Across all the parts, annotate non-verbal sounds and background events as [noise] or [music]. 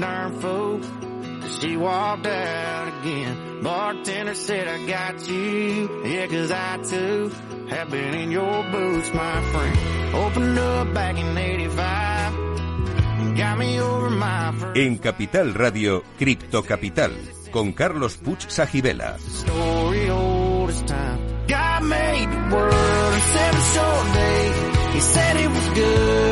darn fool. She walked out again. Bartender said, I got you. Yeah, cause I too have been in your boots, my friend. Opened up back in 85. Got me over my first En Capital Radio, Cripto Capital, con Carlos Puch Sajibela. story old as time. God made the world in seven short days. He said it was good,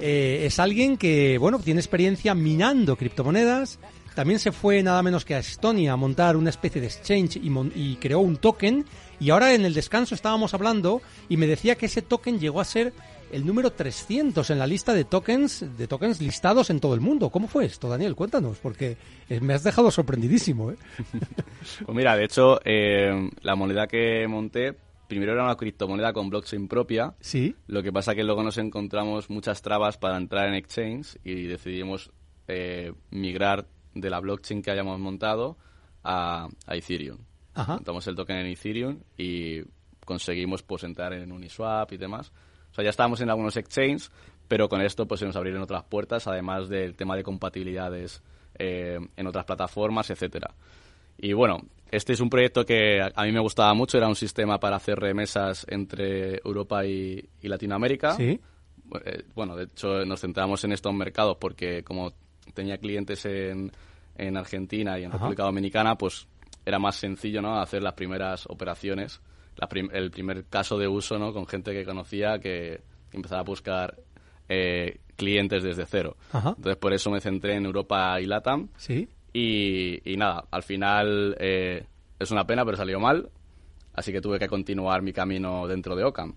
eh, es alguien que, bueno, tiene experiencia minando criptomonedas. También se fue nada menos que a Estonia a montar una especie de exchange y, y creó un token. Y ahora en el descanso estábamos hablando y me decía que ese token llegó a ser el número 300 en la lista de tokens, de tokens listados en todo el mundo. ¿Cómo fue esto, Daniel? Cuéntanos, porque eh, me has dejado sorprendidísimo. ¿eh? [laughs] Pues mira, de hecho, eh, la moneda que monté, primero era una criptomoneda con blockchain propia. Sí. Lo que pasa que luego nos encontramos muchas trabas para entrar en exchange y decidimos eh, migrar de la blockchain que hayamos montado a, a Ethereum. Ajá. Montamos el token en Ethereum y conseguimos pues entrar en Uniswap y demás. O sea, ya estábamos en algunos exchanges, pero con esto pues se nos abrieron otras puertas, además del tema de compatibilidades eh, en otras plataformas, etcétera. Y bueno, este es un proyecto que a mí me gustaba mucho, era un sistema para hacer remesas entre Europa y, y Latinoamérica. Sí. Eh, Bueno, de hecho nos centramos en estos mercados porque como tenía clientes en, en Argentina y en Ajá. República Dominicana, pues era más sencillo, ¿no? Hacer las primeras operaciones, la prim- el primer caso de uso, ¿no? Con gente que conocía que empezaba a buscar eh, clientes desde cero. Ajá. Entonces por eso me centré en Europa y LATAM. Sí. Y, nada, al final eh, es una pena, pero salió mal. Así que tuve que continuar mi camino dentro de Ocam.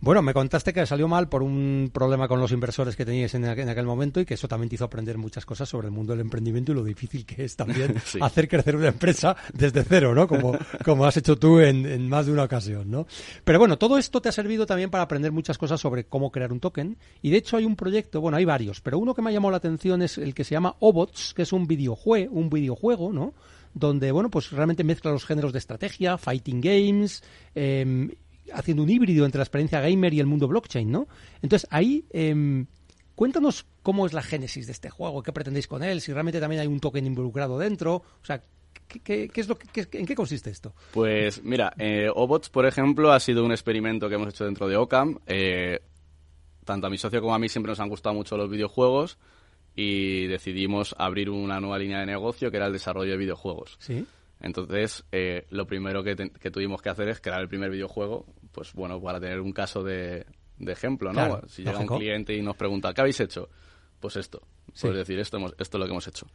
Bueno, me contaste que salió mal por un problema con los inversores que teníais en aqu- en aquel momento y que eso también te hizo aprender muchas cosas sobre el mundo del emprendimiento y lo difícil que es también [laughs] Sí. hacer crecer una empresa desde cero, ¿no? Como, como has hecho tú en, en más de una ocasión, ¿no? Pero bueno, todo esto te ha servido también para aprender muchas cosas sobre cómo crear un token y de hecho hay un proyecto, bueno, hay varios, pero uno que me ha llamado la atención es el que se llama Obots, que es un videojuego, un videojuego, ¿no? donde bueno pues realmente mezcla los géneros de estrategia, fighting games, em, haciendo un híbrido entre la experiencia gamer y el mundo blockchain, ¿no? Entonces ahí em, cuéntanos cómo es la génesis de este juego, qué pretendéis con él, si realmente también hay un token involucrado dentro, o sea, ¿qué, qué- qué es lo que, en qué consiste esto? Pues mira, eh, Obots, por ejemplo, ha sido un experimento que hemos hecho dentro de Ocam. Eh, tanto a mi socio como a mí siempre nos han gustado mucho los videojuegos y decidimos abrir una nueva línea de negocio que era el desarrollo de videojuegos. Sí. Entonces, eh, lo primero que, te- que tuvimos que hacer es crear el primer videojuego, pues bueno, para tener un caso de, de ejemplo, ¿no? Claro, si llega lógico. un cliente y nos pregunta, ¿qué habéis hecho? Pues esto. Sí. Puedes decir, esto, hemos- esto es lo que hemos hecho.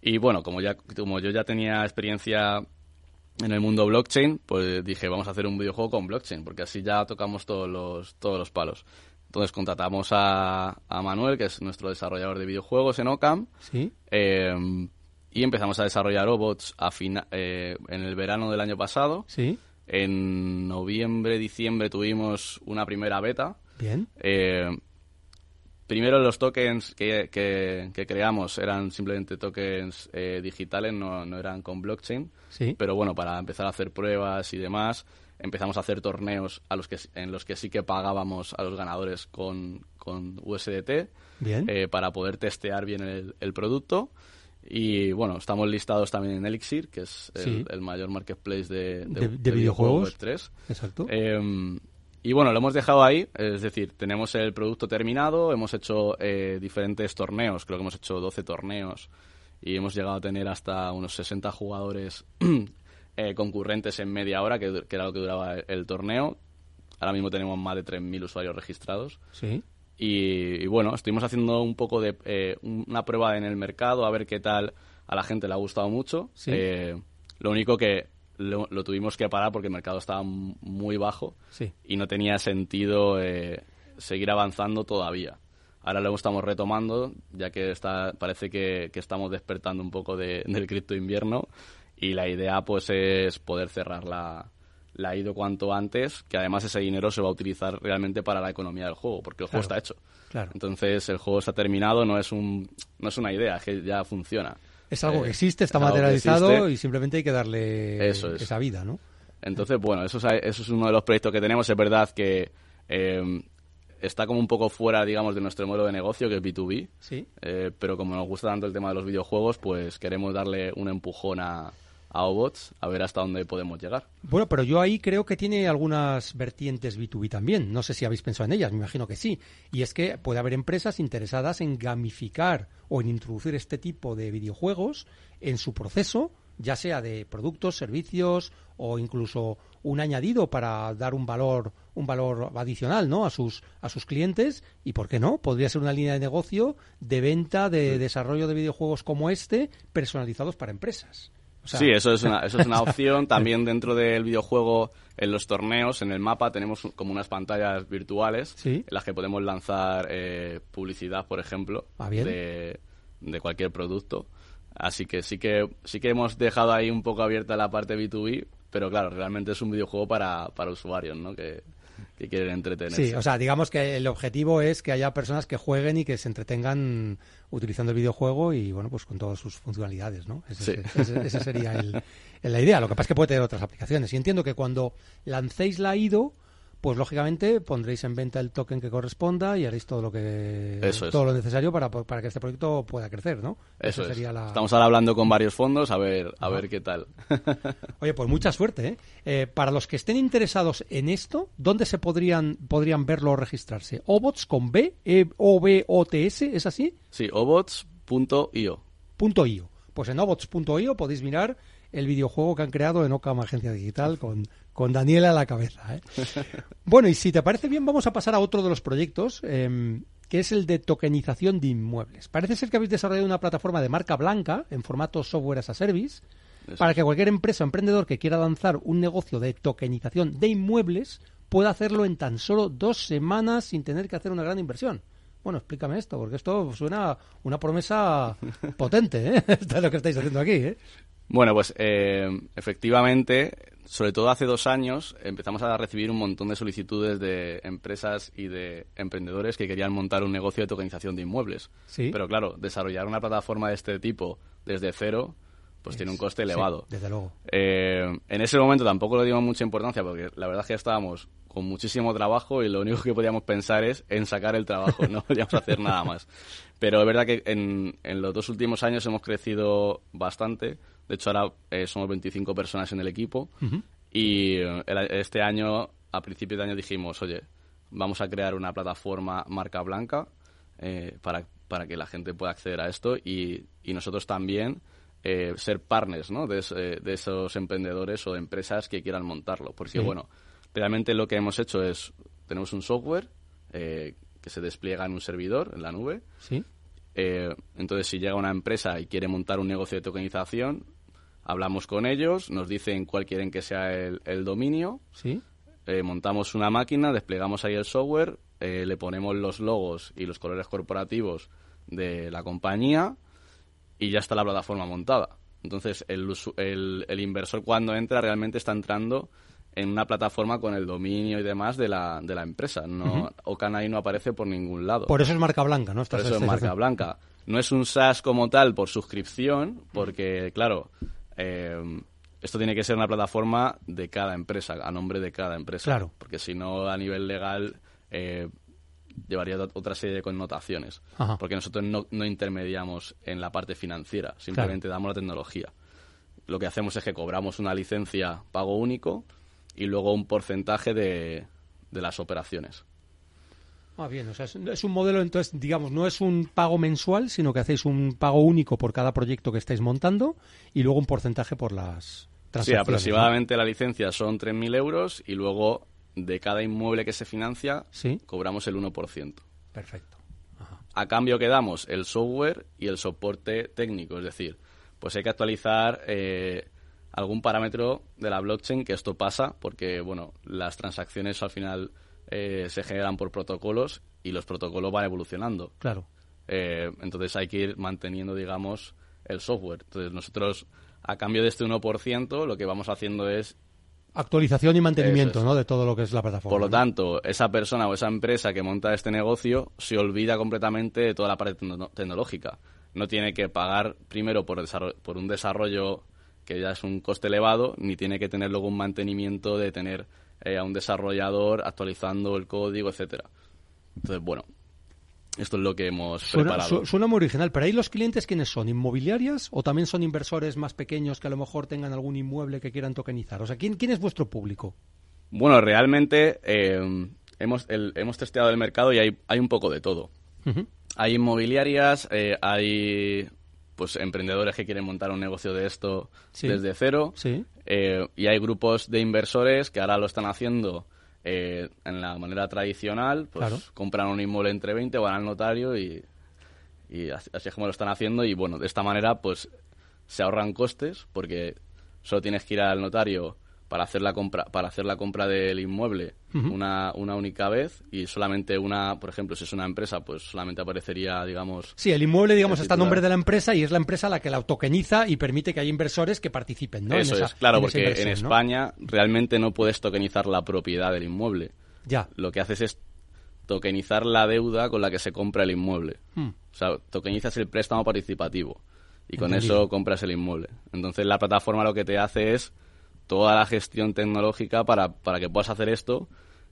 Y bueno, como, ya, como yo ya tenía experiencia en el mundo blockchain, pues dije, vamos a hacer un videojuego con blockchain, porque así ya tocamos todos los, todos los palos. Entonces contratamos a, a Manuel, que es nuestro desarrollador de videojuegos en Ocam, Sí. eh, y empezamos a desarrollar robots a fina- eh, en el verano del año pasado. Sí. En noviembre, diciembre tuvimos una primera beta. Bien. Eh, primero los tokens que, que- que creamos eran simplemente tokens eh, digitales, no, no eran con blockchain. Sí. Pero bueno, para empezar a hacer pruebas y demás, empezamos a hacer torneos a los que, en los que sí que pagábamos a los ganadores con, con USDT Bien. para poder testear bien el, el producto. Y bueno, estamos listados también en Elixir, que es el, Sí. el mayor marketplace de, de, De- de de videojuegos. Web 3. Exacto. Eh, y bueno, lo hemos dejado ahí, es decir, tenemos el producto terminado, hemos hecho eh, diferentes torneos, creo que hemos hecho 12 torneos y hemos llegado a tener hasta unos 60 jugadores [clears throat] eh, concurrentes en media hora, que, que era lo que duraba el, el torneo. Ahora mismo tenemos más de 3.000 usuarios registrados. sí. Y, y bueno, estuvimos haciendo un poco de eh, una prueba en el mercado a ver qué tal a la gente le ha gustado mucho. Sí. Eh, lo único que lo, lo tuvimos que parar porque el mercado estaba muy bajo Sí. y no tenía sentido eh, seguir avanzando todavía. Ahora luego estamos retomando, ya que está, parece que, que estamos despertando un poco de- del cripto invierno y la idea pues es poder cerrar la, la IDO cuanto antes, que además ese dinero se va a utilizar realmente para la economía del juego, porque el juego está hecho. Claro. Entonces el juego está terminado, no es, un, no es una idea, es que ya funciona. Es algo Eh, que existe, está materializado existe. y simplemente hay que darle Eso es. esa vida, ¿no? Entonces, bueno, eso es, eso es uno de los proyectos que tenemos. Es verdad que eh, está como un poco fuera, digamos, de nuestro modelo de negocio, que es B2B. Sí. Eh, pero como nos gusta tanto el tema de los videojuegos, pues queremos darle un empujón a, a Obots, a ver hasta dónde podemos llegar. Bueno, pero yo ahí creo que tiene algunas vertientes B2B también. No sé si habéis pensado en ellas, me imagino que sí. Y es que puede haber empresas interesadas en gamificar o en introducir este tipo de videojuegos en su proceso, ya sea de productos, servicios o incluso un añadido para dar un valor un valor adicional ¿no? a sus a sus clientes y por qué no podría ser una línea de negocio de venta de desarrollo de videojuegos como este personalizados para empresas O sea, sí, eso es una, eso es una opción. También dentro del videojuego, en los torneos, en el mapa, tenemos como unas pantallas virtuales Sí. en las que podemos lanzar eh, publicidad, por ejemplo, Ah, bien. de, de cualquier producto. Así que sí que sí que hemos dejado ahí un poco abierta la parte B2B, pero claro, realmente es un videojuego para, para usuarios, ¿no? Que, que quieren entretenerse. Sí, o sea, digamos que el objetivo es que haya personas que jueguen y que se entretengan utilizando el videojuego y, bueno, pues con todas sus funcionalidades, ¿no? Ese, Sí. ese- esa sería el- la idea. Lo que pasa es que puede tener otras aplicaciones. Y entiendo que cuando lancéis la IDO, pues lógicamente pondréis en venta el token que corresponda y haréis todo lo que Eso es. todo lo necesario para, para que este proyecto pueda crecer, ¿no? Eso Esa es. sería la- Estamos ahora hablando con varios fondos a ver a ver qué tal. [laughs] Oye, pues mucha suerte. ¿eh? Eh, para los que estén interesados en esto, ¿dónde se podrían, podrían verlo o registrarse? ¿Obots con B? E ¿O B O T S? ¿Es así? sí, obots.io. Punto .io. Pues en obots.io podéis mirar el videojuego que han creado en Ocam Agencia Digital con, con Daniela a la cabeza. ¿eh? [laughs] Bueno, y si te parece bien, vamos a pasar a otro de los proyectos, em, que es el de tokenización de inmuebles. Parece ser que habéis desarrollado una plataforma de marca blanca en formato software as a service Eso para que cualquier empresa o emprendedor que quiera lanzar un negocio de tokenización de inmuebles pueda hacerlo en tan solo dos semanas sin tener que hacer una gran inversión. Bueno, explícame esto, porque esto suena una promesa [laughs] potente, ¿eh? [laughs] Esto es lo que estáis haciendo aquí, ¿eh? Bueno, pues eh, efectivamente, sobre todo hace dos años, empezamos a recibir un montón de solicitudes de empresas y de emprendedores que querían montar un negocio de tokenización de inmuebles. Sí. Pero claro, desarrollar una plataforma de este tipo desde cero, pues tiene un coste Sí, elevado. desde luego. Eh, en ese momento tampoco le dimos mucha importancia porque la verdad es que ya estábamos con muchísimo trabajo y lo único que podíamos pensar es en sacar el trabajo, no [laughs] podíamos hacer nada más. Pero es verdad que en, en los dos últimos años hemos crecido bastante. De hecho, ahora eh, somos 25 personas en el equipo y eh, este año, a principios de año dijimos, oye, vamos a crear una plataforma marca blanca eh, para, para que la gente pueda acceder a esto y, y nosotros también eh, ser partners ¿no? de, de esos emprendedores o de empresas que quieran montarlo. Porque, Sí. bueno, realmente lo que hemos hecho es, tenemos un software eh, que se despliega en un servidor, en la nube, Sí. entonces, si llega una empresa y quiere montar un negocio de tokenización, hablamos con ellos, nos dicen cuál quieren que sea el, el dominio, Sí. eh, montamos una máquina, desplegamos ahí el software, eh, le ponemos los logos y los colores corporativos de la compañía y ya está la plataforma montada. Entonces, el, el, el inversor cuando entra realmente está entrando en una plataforma con el dominio y demás de la, de la empresa. No, Ocan ahí no aparece por ningún lado. Por eso es marca blanca, ¿no? Por eso es marca blanca. No es un SaaS como tal por suscripción, porque, claro, eh, esto tiene que ser una plataforma de cada empresa, a nombre de cada empresa. Claro. Porque si no, a nivel legal, eh, llevaría ot- otra serie de connotaciones. Ajá. Porque nosotros no, no intermediamos en la parte financiera, simplemente damos la tecnología. Lo que hacemos es que cobramos una licencia pago único y luego un porcentaje de, de las operaciones. Ah, bien, o sea, es, un modelo, entonces, digamos, no es un pago mensual, sino que hacéis un pago único por cada proyecto que estáis montando y luego un porcentaje por las Sí, transacciones. aproximadamente la licencia son 3.000 euros y luego de cada inmueble que se financia Sí. cobramos el 1%. ¿no? Perfecto. Ajá. A cambio que damos el software y el soporte técnico, es decir, pues hay que actualizar eh, algún parámetro de la blockchain que esto pasa porque, bueno, las transacciones al final eh, se generan por protocolos y los protocolos van evolucionando. Claro. Eh, entonces hay que ir manteniendo, digamos, el software. Entonces nosotros, a cambio de este 1%, lo que vamos haciendo es Actualización y mantenimiento, es. ¿no? De todo lo que es la plataforma. Por lo ¿no? tanto, esa persona o esa empresa que monta este negocio se olvida completamente de toda la parte tecno- tecnológica. No tiene que pagar primero por, por un desarrollo que ya es un coste elevado, ni tiene que tener luego un mantenimiento de tener eh, a un desarrollador actualizando el código, etcétera. Entonces, bueno, esto es lo que hemos Suena, preparado. su- suena muy original, pero ahí los clientes quiénes son, inmobiliarias o también son inversores más pequeños que a lo mejor tengan algún inmueble que quieran tokenizar. O sea, ¿quién, quién es vuestro público? Bueno, realmente eh, hemos, el- hemos testeado el mercado y hay, hay un poco de todo. Hay inmobiliarias, eh, hay pues emprendedores que quieren montar un negocio de esto Sí. desde cero. Sí. Eh, y hay grupos de inversores que ahora lo están haciendo eh, en la manera tradicional. Pues Claro. compran un inmueble entre 20, van al notario y, y así, así es como lo están haciendo. Y bueno, de esta manera pues se ahorran costes porque solo tienes que ir al notario para hacer la compra para hacer la compra del inmueble una, una única vez y solamente una por ejemplo si es una empresa pues solamente aparecería digamos Sí, el inmueble, digamos, El está a nombre de la empresa y es la empresa la que la tokeniza y permite que haya inversores que participen, ¿no? En eso esa- es claro en esa porque en. España realmente no puedes tokenizar la propiedad del inmueble Ya. lo que haces es tokenizar la deuda con la que se compra el inmueble. Hmm. O sea, tokenizas el préstamo participativo y con Entendido. eso compras el inmueble. Entonces la plataforma lo que te hace es toda la gestión tecnológica para, para que puedas hacer esto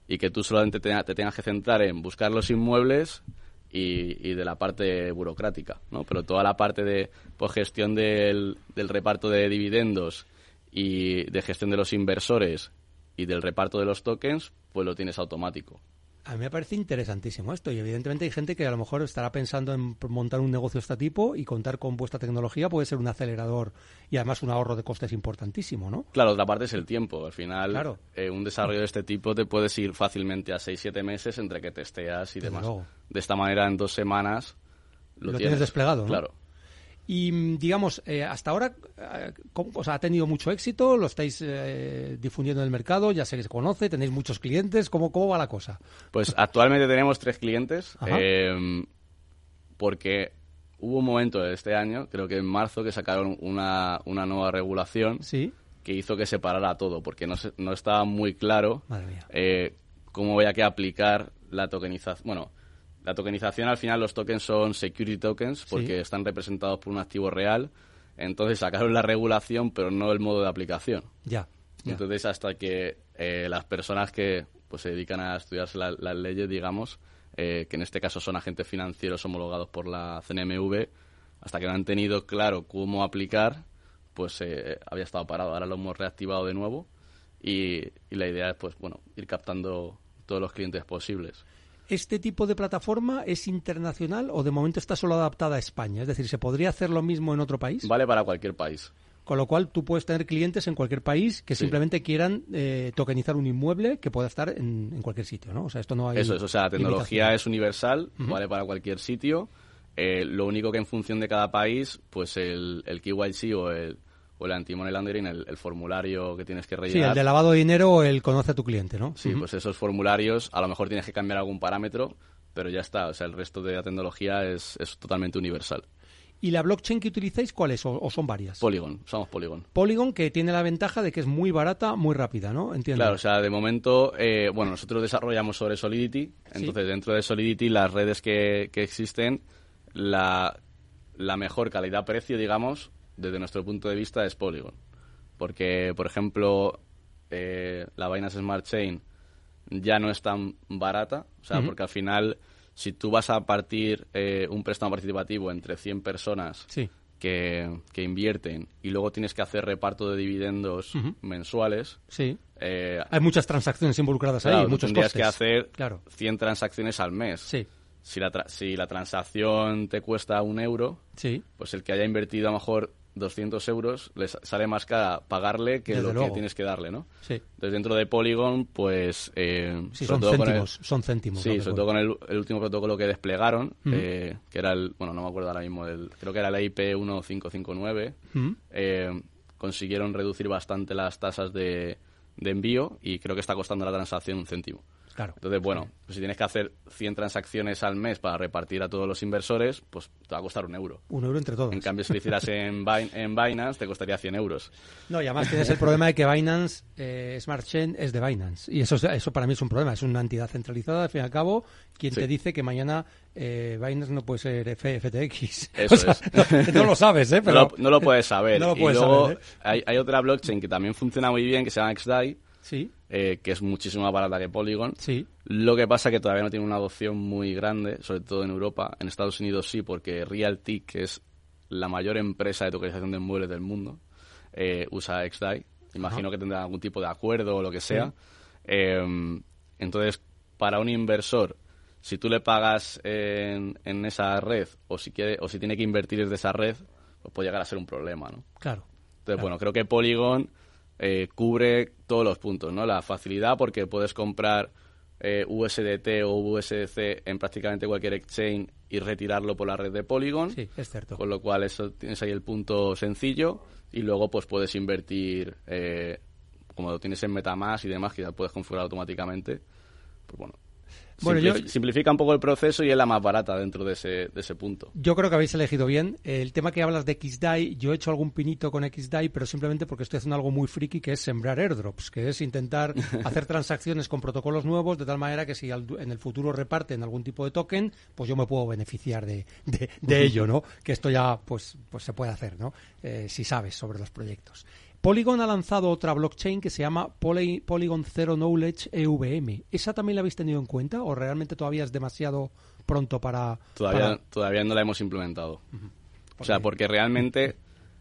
y que tú solamente te, te tengas que centrar en buscar los inmuebles y, y de la parte burocrática, ¿no? Pero toda la parte de pues, gestión del, del reparto de dividendos y de gestión de los inversores y del reparto de los tokens, pues lo tienes automático. A mí me parece interesantísimo esto y evidentemente hay gente que a lo mejor estará pensando en montar un negocio de este tipo y contar con vuestra tecnología puede ser un acelerador y además un ahorro de costes importantísimo, ¿no? Claro, otra parte es el tiempo. Al final, Claro. eh, un desarrollo de este tipo te puedes ir fácilmente a 6-7 meses entre que testeas y Desde demás. luego. De esta manera, en dos semanas lo, Lo tienes desplegado, ¿no? Claro. Y mm, digamos, eh, hasta ahora, eh, ¿cómo- o sea, ha tenido mucho éxito, lo estáis eh, difundiendo en el mercado, ya se les conoce, tenéis muchos clientes, ¿cómo, cómo va la cosa? Pues actualmente tenemos tres clientes. Eh, porque hubo un momento de este año, creo que en marzo, que sacaron una, una nueva regulación Sí, que hizo que se parara todo, porque no, se- no estaba muy claro eh, cómo había que aplicar la tokenización. Bueno, la tokenización al final los tokens son security tokens porque Sí. están representados por un activo real. Entonces sacaron la regulación, pero no el modo de aplicación. ya. ya. Entonces hasta que eh, las personas que pues se dedican a estudiarse la- las leyes, digamos, eh, que en este caso son agentes financieros homologados por la CNMV, hasta que no han tenido claro cómo aplicar, pues eh, había estado parado. Ahora lo hemos reactivado de nuevo y, y la idea es, pues bueno, ir captando todos los clientes posibles. ¿Este tipo de plataforma es internacional o de momento está solo adaptada a España? Es decir, ¿se podría hacer lo mismo en otro país? Vale para cualquier país. Con lo cual tú puedes tener clientes en cualquier país que Sí. simplemente quieran eh, tokenizar un inmueble que pueda estar en, en cualquier sitio, ¿no? O sea, esto no hay Eso es, o sea, la tecnología es universal, vale para cualquier sitio. Eh, lo único que en función de cada país, pues el, el KYC o el, o el anti-money laundering, el, el formulario que tienes que Sí, rellenar. el de lavado de dinero el conoce a tu cliente, ¿no? Sí, pues esos formularios, a lo mejor tienes que cambiar algún parámetro, pero ya está. O sea, el resto de la tecnología es, es totalmente universal. ¿Y la blockchain que utilizáis cuál es? ¿O, o son varias? Polygon, usamos Polygon. Polygon, que tiene la ventaja de que es muy barata, muy rápida, ¿no? Entiendo. Claro, o sea, de momento, eh, bueno, nosotros desarrollamos sobre Solidity, entonces dentro de Solidity las redes que, que existen, la, la mejor calidad-precio, digamos, desde nuestro punto de vista es Polygon. Porque, por ejemplo, eh, la Binance Smart Chain ya no es tan barata, o sea, porque al final, si tú vas a partir eh, un préstamo participativo entre 100 personas Sí. que, que invierten y luego tienes que hacer reparto de dividendos mensuales, Sí. eh, Hay muchas transacciones involucradas Claro, ahí, muchos tendrías costes. que hacer Claro. 100 transacciones al mes. Sí, Si la, tra- si la transacción te cuesta un euro, sí. pues el que haya invertido a lo mejor 200 euros, le sa- sale más cara pagarle que Desde lo luego. que tienes que darle, ¿no? Sí. Entonces dentro de Polygon, pues... eh, Sí, son el- céntimos, son céntimos. Sí, sobre todo con el, el último protocolo que desplegaron, eh, que era el, bueno, no me acuerdo ahora mismo, el, creo que era el IP 1559, Ujú. eh, consiguieron reducir bastante las tasas de, de envío y creo que está costando la transacción un céntimo. Claro. Entonces, bueno, pues si tienes que hacer 100 transacciones al mes para repartir a todos los inversores, pues te va a costar un euro. Un euro entre todos. En cambio, si lo hicieras en, [laughs] Bin- en Binance, te costaría 100 euros. No, y además tienes el problema de que Binance, eh, Smart Chain, es de Binance. Y eso, es- eso para mí es un problema. Es una entidad centralizada, al fin y al cabo, quien Sí. te dice que mañana eh, Binance no puede ser F- FTX. [laughs] Eso O sea, es. No, [laughs] no lo sabes, ¿eh? No Pero, lo, no lo puedes saber. No lo puedes y luego saber, ¿eh? hay, hay otra blockchain que también funciona muy bien, que se llama XDAI, Sí, eh, que es muchísimo más barata que Polygon. sí. Lo que pasa que todavía no tiene una adopción muy grande, sobre todo en Europa. En Estados Unidos sí, porque Realty, que es la mayor empresa de tokenización de inmuebles del mundo, eh, usa XDAI. Imagino que tendrá algún tipo de acuerdo o lo que sea. Eh, entonces, para un inversor, si tú le pagas en, en esa red o si quiere o si tiene que invertir desde esa red, pues puede llegar a ser un problema, ¿no? Claro. Entonces, bueno, creo que Polygon eh, cubre todos los puntos, ¿no? La facilidad porque puedes comprar eh, USDT o USDC en prácticamente cualquier exchange y retirarlo por la red de Polygon. Sí, es cierto. Con lo cual eso tienes ahí el punto sencillo y luego pues puedes invertir eh, como lo tienes en MetaMask y demás que ya puedes configurar automáticamente. Pues bueno, Bueno, yo- simplifica un poco el proceso y es la más barata dentro de ese, de ese punto. Yo creo que habéis elegido bien. El tema que hablas de XDAI, yo he hecho algún pinito con XDAI, pero simplemente porque estoy haciendo algo muy friki que es sembrar airdrops, que es intentar [laughs] hacer transacciones con protocolos nuevos de tal manera que si al- en el futuro reparten algún tipo de token, pues yo me puedo beneficiar de, de- de [laughs] ello, ¿no? Que esto ya pues, pues se puede hacer, ¿no? Eh, si sabes sobre los proyectos. Polygon ha lanzado otra blockchain que se llama Poly- Polygon Zero Knowledge EVM. ¿Esa también la habéis tenido en cuenta o realmente todavía es demasiado pronto para... Todavía, para- todavía no la hemos implementado. O sea, porque realmente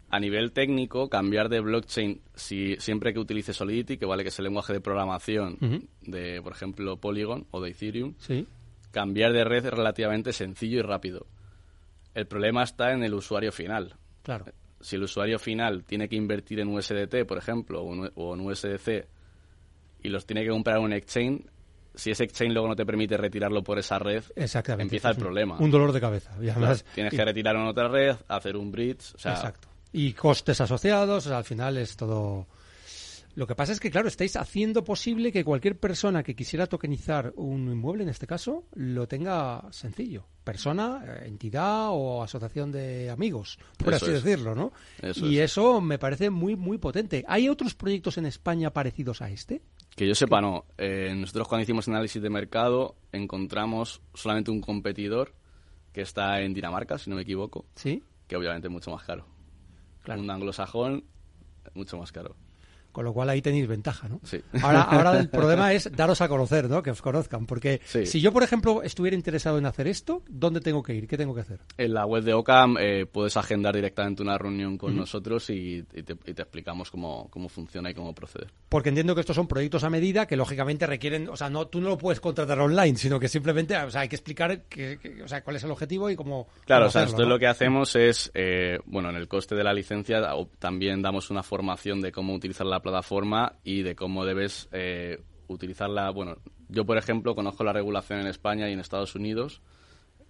a nivel técnico, cambiar de blockchain si, siempre que utilice Solidity, que vale que es el lenguaje de programación de, por ejemplo, Polygon o de Ethereum, Sí. cambiar de red es relativamente sencillo y rápido. El problema está en el usuario final. Claro. Si el usuario final tiene que invertir en USDT, por ejemplo, o en, USDC, y los tiene que comprar en un exchange, si ese exchange luego no te permite retirarlo por esa red, Exactamente. empieza el un- problema. Un dolor de cabeza. Y además, Claro, tienes y- que retirarlo en otra red, hacer un bridge, o sea, Exacto. Y costes asociados, o sea, al final es todo. Lo que pasa es que, claro, estáis haciendo posible que cualquier persona que quisiera tokenizar un inmueble, en este caso, lo tenga sencillo. Persona, eh, entidad o asociación de amigos, por Eso así es. decirlo, ¿no? Eso y es. eso me parece muy, muy potente. ¿Hay otros proyectos en España parecidos a este? Que yo sepa, no. Eh, nosotros cuando hicimos análisis de mercado encontramos solamente un competidor que está en Dinamarca, si no me equivoco, Sí. que obviamente es mucho más caro. Claro. Un anglosajón, mucho más caro. Con lo cual ahí tenéis ventaja, ¿no? Sí. Ahora, ahora el [laughs] problema es daros a conocer, ¿no? Que os conozcan. Porque Sí. si yo, por ejemplo, estuviera interesado en hacer esto, ¿dónde tengo que ir? ¿Qué tengo que hacer? En la web de Ocam eh, puedes agendar directamente una reunión con nosotros y, y te, y te explicamos cómo, cómo funciona y cómo proceder. Porque entiendo que estos son proyectos a medida que lógicamente requieren, o sea, no tú no lo puedes contratar online, sino que simplemente, o sea, hay que explicar que, que- o sea, cuál es el objetivo y cómo. Claro, cómo o sea, hacerlo, nosotros ¿no? lo que hacemos es, eh, bueno, en el coste de la licencia también damos una formación de cómo utilizar la plataforma y de cómo debes eh, utilizarla. Bueno, yo, por ejemplo, conozco la regulación en España y en Estados Unidos.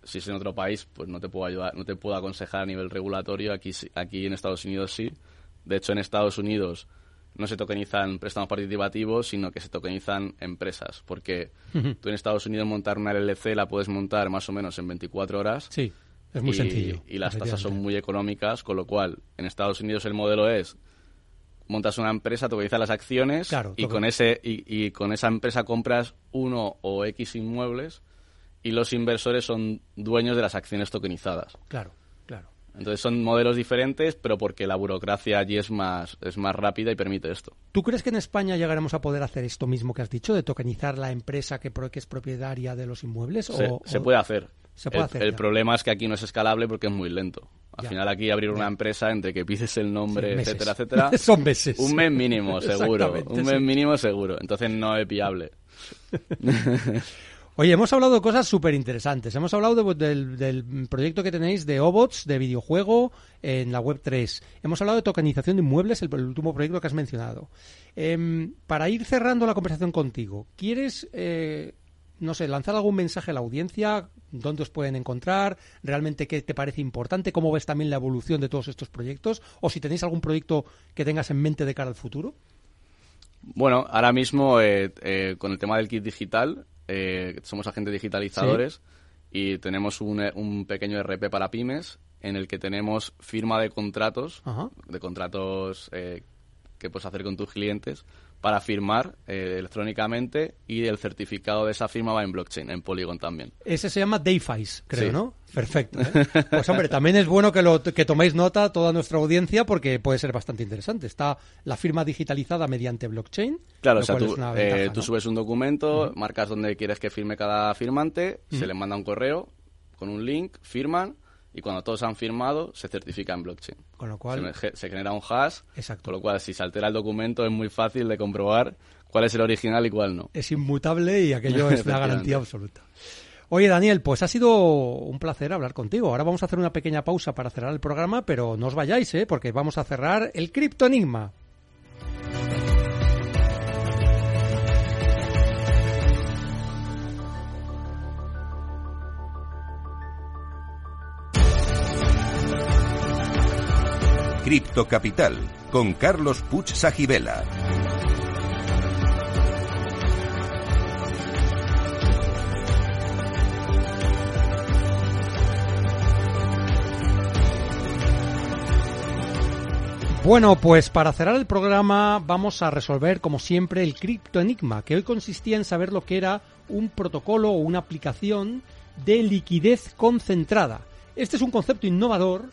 Si es en otro país, pues no te puedo ayudar, no te puedo aconsejar a nivel regulatorio. Aquí, aquí en Estados Unidos sí. De hecho, en Estados Unidos no se tokenizan préstamos participativos, sino que se tokenizan empresas. Porque tú en Estados Unidos montar una LLC la puedes montar más o menos en 24 horas Sí, es muy y, sencillo. Y las tasas son muy económicas, con lo cual en Estados Unidos el modelo es montas una empresa, tokenizas las acciones Claro, y con ese y, y con esa empresa compras uno o X inmuebles y los inversores son dueños de las acciones tokenizadas. Claro, claro. Entonces son modelos diferentes, pero porque la burocracia allí es más es más rápida y permite esto. ¿Tú crees que en España llegaremos a poder hacer esto mismo que has dicho, de tokenizar la empresa que, es propietaria de los inmuebles? Se, o, se puede hacer. Se puede el, hacer, el ya. problema es que aquí no es escalable porque es muy lento. Al Ya. final aquí abrir una empresa entre que pides el nombre, Sí, etcétera, etcétera. [laughs] Son meses. Un mes mínimo, seguro. Un mes sí. mínimo seguro. Entonces no es viable. [laughs] Oye, hemos hablado de cosas súper interesantes. Hemos hablado de- del, del proyecto que tenéis de Obots, de videojuego en la web 3. Hemos hablado de tokenización de inmuebles, el, el último proyecto que has mencionado. Em, para ir cerrando la conversación contigo, ¿quieres, eh, no sé, lanzar algún mensaje a la audiencia? ¿Dónde os pueden encontrar? ¿Realmente qué te parece importante? ¿Cómo ves también la evolución de todos estos proyectos? ¿O si tenéis algún proyecto que tengas en mente de cara al futuro? Bueno, ahora mismo eh, eh, con el tema del kit digital eh, somos agentes digitalizadores y tenemos un, eh, un pequeño RP para pymes en el que tenemos firma de contratos, Ajá. de contratos que puedes hacer con tus clientes para firmar eh, electrónicamente y el certificado de esa firma va en blockchain, en Polygon también. Ese se llama Dayfice, creo, Sí. ¿no? Perfecto. ¿eh? [laughs] Pues hombre, también es bueno que, lo, que toméis nota toda nuestra audiencia porque puede ser bastante interesante. Está la firma digitalizada mediante blockchain. Claro, o sea, tú, eh, ventaja, tú ¿no? subes un documento, marcas dónde quieres que firme cada firmante, se le manda un correo con un link, firman y cuando todos han firmado se certifica en blockchain. Con lo cual, se genera un hash, Exacto. con lo cual si se altera el documento es muy fácil de comprobar cuál es el original y cuál no. es inmutable y aquello es [laughs] Efectivamente. garantía absoluta. Oye, Daniel, pues ha sido un placer hablar contigo. Ahora vamos a hacer una pequeña pausa para cerrar el programa, pero no os vayáis, ¿eh? porque vamos a cerrar el Cripto Capital con Carlos Puch Sajibela. Bueno, pues para cerrar el programa vamos a resolver, como siempre, el cripto enigma, que hoy consistía en saber lo que era un protocolo o una aplicación de liquidez concentrada. Este es un concepto innovador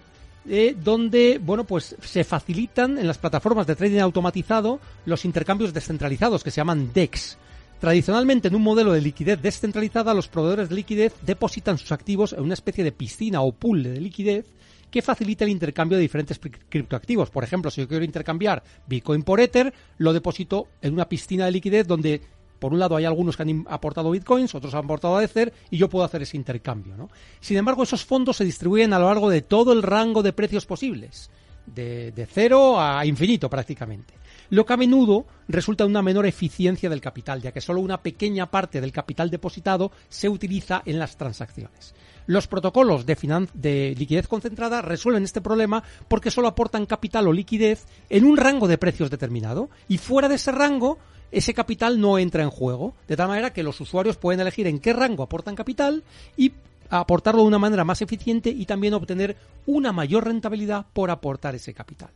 eh, donde, bueno, pues se facilitan en las plataformas de trading automatizado los intercambios descentralizados que se llaman DEX. Tradicionalmente, en un modelo de liquidez descentralizada, los proveedores de liquidez depositan sus activos en una especie de piscina o pool de liquidez que facilita el intercambio de diferentes criptoactivos. Por ejemplo, si yo quiero intercambiar Bitcoin por Ether, lo deposito en una piscina de liquidez donde, por un lado, hay algunos que han aportado Bitcoins, otros han aportado Ether, y yo puedo hacer ese intercambio. ¿no? Sin embargo, esos fondos se distribuyen a lo largo de todo el rango de precios posibles, de cero a infinito prácticamente. Lo que a menudo resulta en una menor eficiencia del capital, ya que solo una pequeña parte del capital depositado se utiliza en las transacciones. Los protocolos de, liquidez concentrada resuelven este problema porque solo aportan capital o liquidez en un rango de precios determinado y fuera de ese rango ese capital no entra en juego, de tal manera que los usuarios pueden elegir en qué rango aportan capital y aportarlo de una manera más eficiente y también obtener una mayor rentabilidad por aportar ese capital.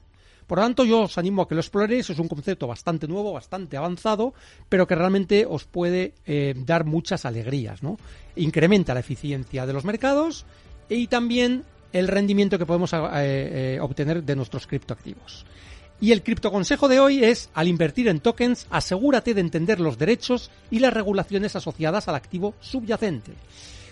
Por lo tanto, yo os animo a que lo exploréis. Es un concepto bastante nuevo, bastante avanzado, pero que realmente os puede eh, dar muchas alegrías. ¿no? Incrementa la eficiencia de los mercados y también el rendimiento que podemos eh, eh, obtener de nuestros criptoactivos. Y el criptoconsejo de hoy es, al invertir en tokens, asegúrate de entender los derechos y las regulaciones asociadas al activo subyacente.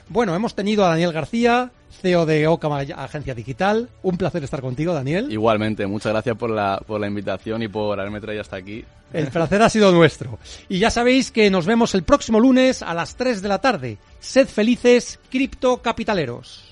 Bueno, hemos tenido a Daniel García, CEO de Ocama Agencia Digital. Un placer estar contigo, Daniel. Igualmente, muchas gracias por la, por la invitación y por haberme traído hasta aquí. El placer ha sido nuestro. Y ya sabéis que nos vemos el próximo lunes a las 3 de la tarde. Sed felices, criptocapitaleros.